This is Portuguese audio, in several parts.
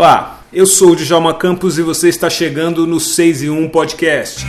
Olá, eu sou o Djalma Campos e você está chegando no 6 e 1 Podcast.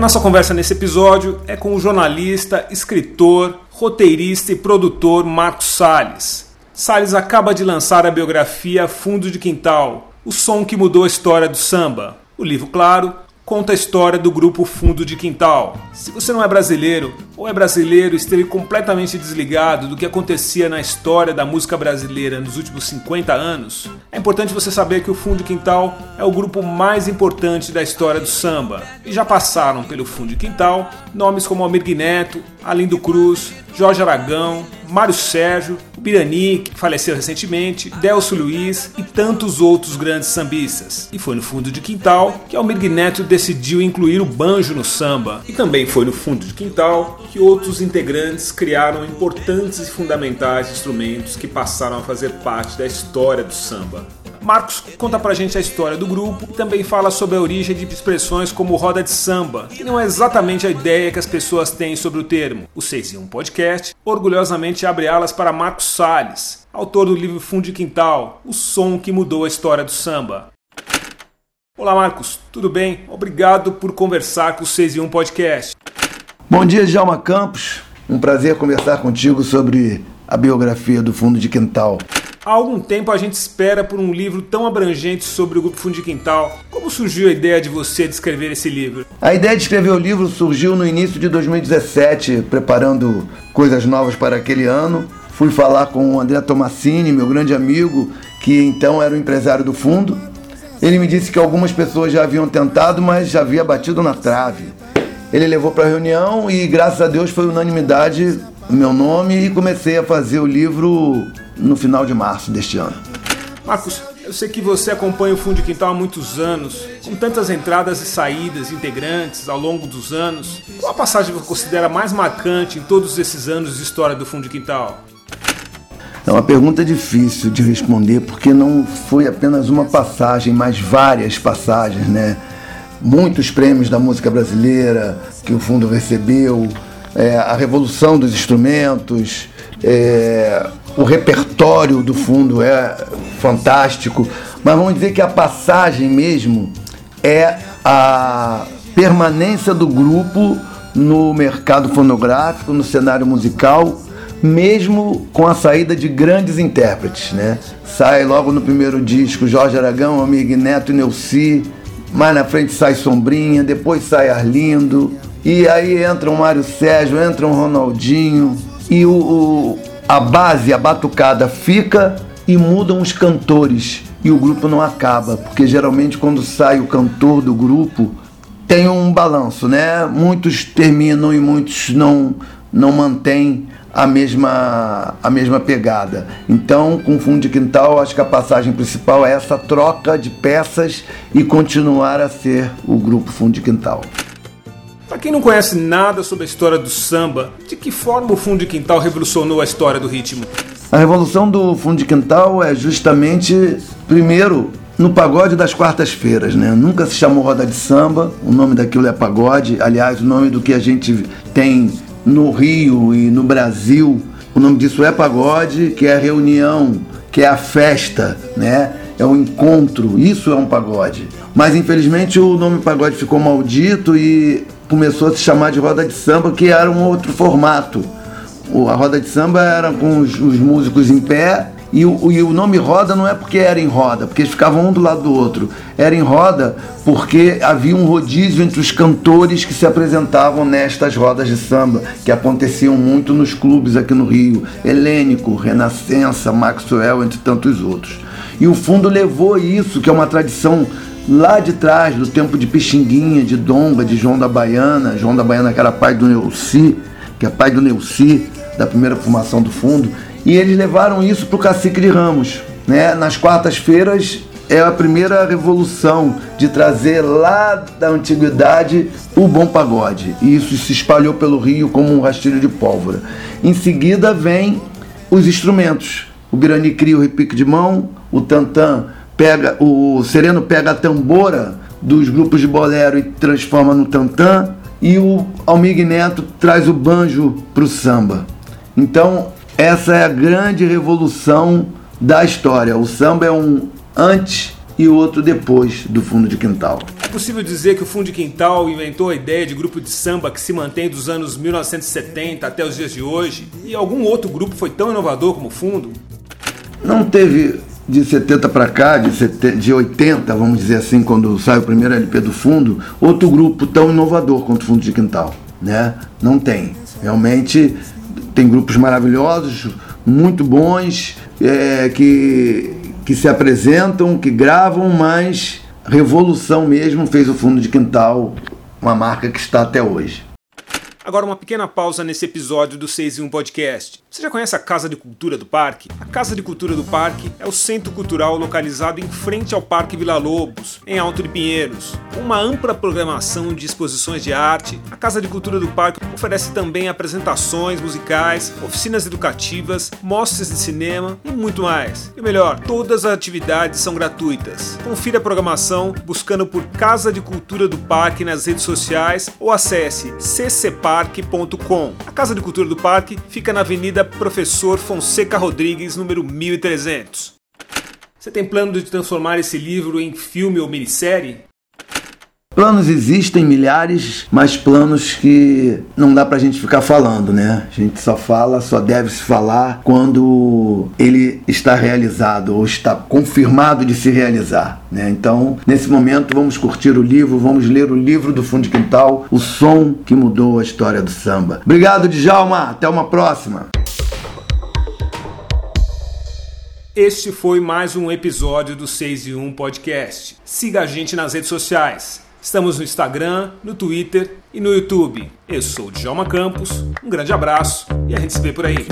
A nossa conversa nesse episódio é com o jornalista, escritor, roteirista e produtor Marcos Salles. Salles acaba de lançar a biografia Fundo de Quintal, o som que mudou a história do samba. O livro, claro, conta a história do grupo Fundo de Quintal. Se você não é brasileiro ou é brasileiro e esteve completamente desligado do que acontecia na história da música brasileira nos últimos 50 anos, é importante você saber que o Fundo de Quintal é o grupo mais importante da história do samba. E já passaram pelo Fundo de Quintal nomes como Almir Neto, Alindo Cruz, Jorge Aragão, Mário Sérgio, Pirani, que faleceu recentemente, Delcio Luiz e tantos outros grandes sambistas. E foi no fundo de quintal que Almir Neto decidiu incluir o banjo no samba. E também foi no fundo de quintal que outros integrantes criaram importantes e fundamentais instrumentos que passaram a fazer parte da história do samba. Marcos conta pra gente a história do grupo e também fala sobre a origem de expressões como roda de samba, que não é exatamente a ideia que as pessoas têm sobre o termo. O 6 em 1 Podcast orgulhosamente abre alas para Marcos Salles, autor do livro Fundo de Quintal, o som que mudou a história do samba. Olá Marcos, tudo bem? Obrigado por conversar com o 6 em 1 Podcast. Bom dia, Djalma Campos. Um prazer conversar contigo sobre a biografia do Fundo de Quintal. Há algum tempo a gente espera por um livro tão abrangente sobre o Grupo Fundo de Quintal. Como surgiu a ideia de você de escrever esse livro? A ideia de escrever o livro surgiu no início de 2017, preparando coisas novas para aquele ano. Fui falar com o André Tomassini, meu grande amigo, que então era o empresário do fundo. Ele me disse que algumas pessoas já haviam tentado, mas já havia batido na trave. Ele levou para a reunião e, graças a Deus, foi unanimidade meu nome e comecei a fazer o livro no final de março deste ano. Marcos, eu sei que você acompanha o Fundo de Quintal há muitos anos, com tantas entradas e saídas integrantes ao longo dos anos. Qual a passagem você considera mais marcante em todos esses anos de história do Fundo de Quintal? É uma pergunta difícil de responder porque não foi apenas uma passagem, mas várias passagens, né? Muitos prêmios da música brasileira que o fundo recebeu, é, a revolução dos instrumentos, é, o repertório do fundo é fantástico, mas vamos dizer que a passagem mesmo é a permanência do grupo no mercado fonográfico, no cenário musical, mesmo com a saída de grandes intérpretes, né? Sai logo no primeiro disco Jorge Aragão, Amigo Neto e Neuci, mais na frente sai Sombrinha, depois sai Arlindo, e aí entra o Mário Sérgio, entra o Ronaldinho, e o, o a base, a batucada fica e mudam os cantores e o grupo não acaba, porque geralmente quando sai o cantor do grupo tem um balanço, né? Muitos terminam e muitos não não mantêm a mesma a mesma pegada. Então, com Fundo de Quintal, acho que a passagem principal é essa troca de peças e continuar a ser o grupo Fundo de Quintal. Para quem não conhece nada sobre a história do samba, de que forma o Fundo de Quintal revolucionou a história do ritmo? A revolução do Fundo de Quintal é justamente, primeiro, no pagode das quartas-feiras, né? Nunca se chamou roda de samba, o nome daquilo é pagode. Aliás, o nome do que a gente tem no Rio e no Brasil, o nome disso é pagode, que é a reunião, que é a festa, né? É o encontro, isso é um pagode. Mas infelizmente o nome pagode ficou maldito e começou a se chamar de roda de samba, que era um outro formato. A roda de samba era com os, os músicos em pé e o, e o, nome roda não é porque era em roda, porque eles ficavam um do lado do outro. Era em roda porque havia um rodízio entre os cantores que se apresentavam nestas rodas de samba, que aconteciam muito nos clubes aqui no Rio. Helênico, Renascença, Maxwell, entre tantos outros. E o fundo levou isso, que é uma tradição lá de trás, do tempo de Pixinguinha, de Donga, de João da Baiana, João da Baiana que era pai do Neuci, que é pai do Neuci, da primeira formação do fundo, e eles levaram isso para o Cacique de Ramos. Né? Nas quartas-feiras é a primeira revolução de trazer lá da antiguidade o bom pagode. E isso se espalhou pelo Rio como um rastilho de pólvora. Em seguida vem os instrumentos. O Birani cria o repique de mão, o tantã pega, o sereno pega a tambora dos grupos de bolero e transforma no tantã e o Almig Neto traz o banjo para o samba. Então, essa é a grande revolução da história. O samba é um antes e outro depois do fundo de quintal. É possível dizer que o fundo de quintal inventou a ideia de grupo de samba que se mantém dos anos 1970 até os dias de hoje? E algum outro grupo foi tão inovador como o fundo? Não teve de 70 para cá, de, 70, de 80, vamos dizer assim, quando sai o primeiro LP do fundo, outro grupo tão inovador quanto o fundo de quintal. Né? Não tem. Realmente tem grupos maravilhosos, muito bons, é, que, que se apresentam, que gravam, mas Revolução mesmo fez o fundo de quintal uma marca que está até hoje. Agora uma pequena pausa nesse episódio do 6 em 1 Podcast. Você já conhece a Casa de Cultura do Parque? A Casa de Cultura do Parque é o centro cultural localizado em frente ao Parque Vila Lobos, em Alto de Pinheiros. Com uma ampla programação de exposições de arte, a Casa de Cultura do Parque oferece também apresentações musicais, oficinas educativas, mostras de cinema e muito mais. E melhor, todas as atividades são gratuitas. Confira a programação buscando por Casa de Cultura do Parque nas redes sociais ou acesse ccparque.com. A Casa de Cultura do Parque fica na Avenida Professor Fonseca Rodrigues, número 1300. Você tem plano de transformar esse livro em filme ou minissérie? Planos existem milhares, mas planos que não dá pra gente ficar falando, né? A gente só fala, só deve se falar quando ele está realizado ou está confirmado de se realizar, né? Então, nesse momento, vamos curtir o livro, vamos ler o livro do Fundo de Quintal, O Som que Mudou a História do Samba. Obrigado, Djalma. Até uma próxima. Este foi mais um episódio do 6 e 1 Podcast. Siga a gente nas redes sociais. Estamos no Instagram, no Twitter e no YouTube. Eu sou o Djalma Campos, um grande abraço e a gente se vê por aí.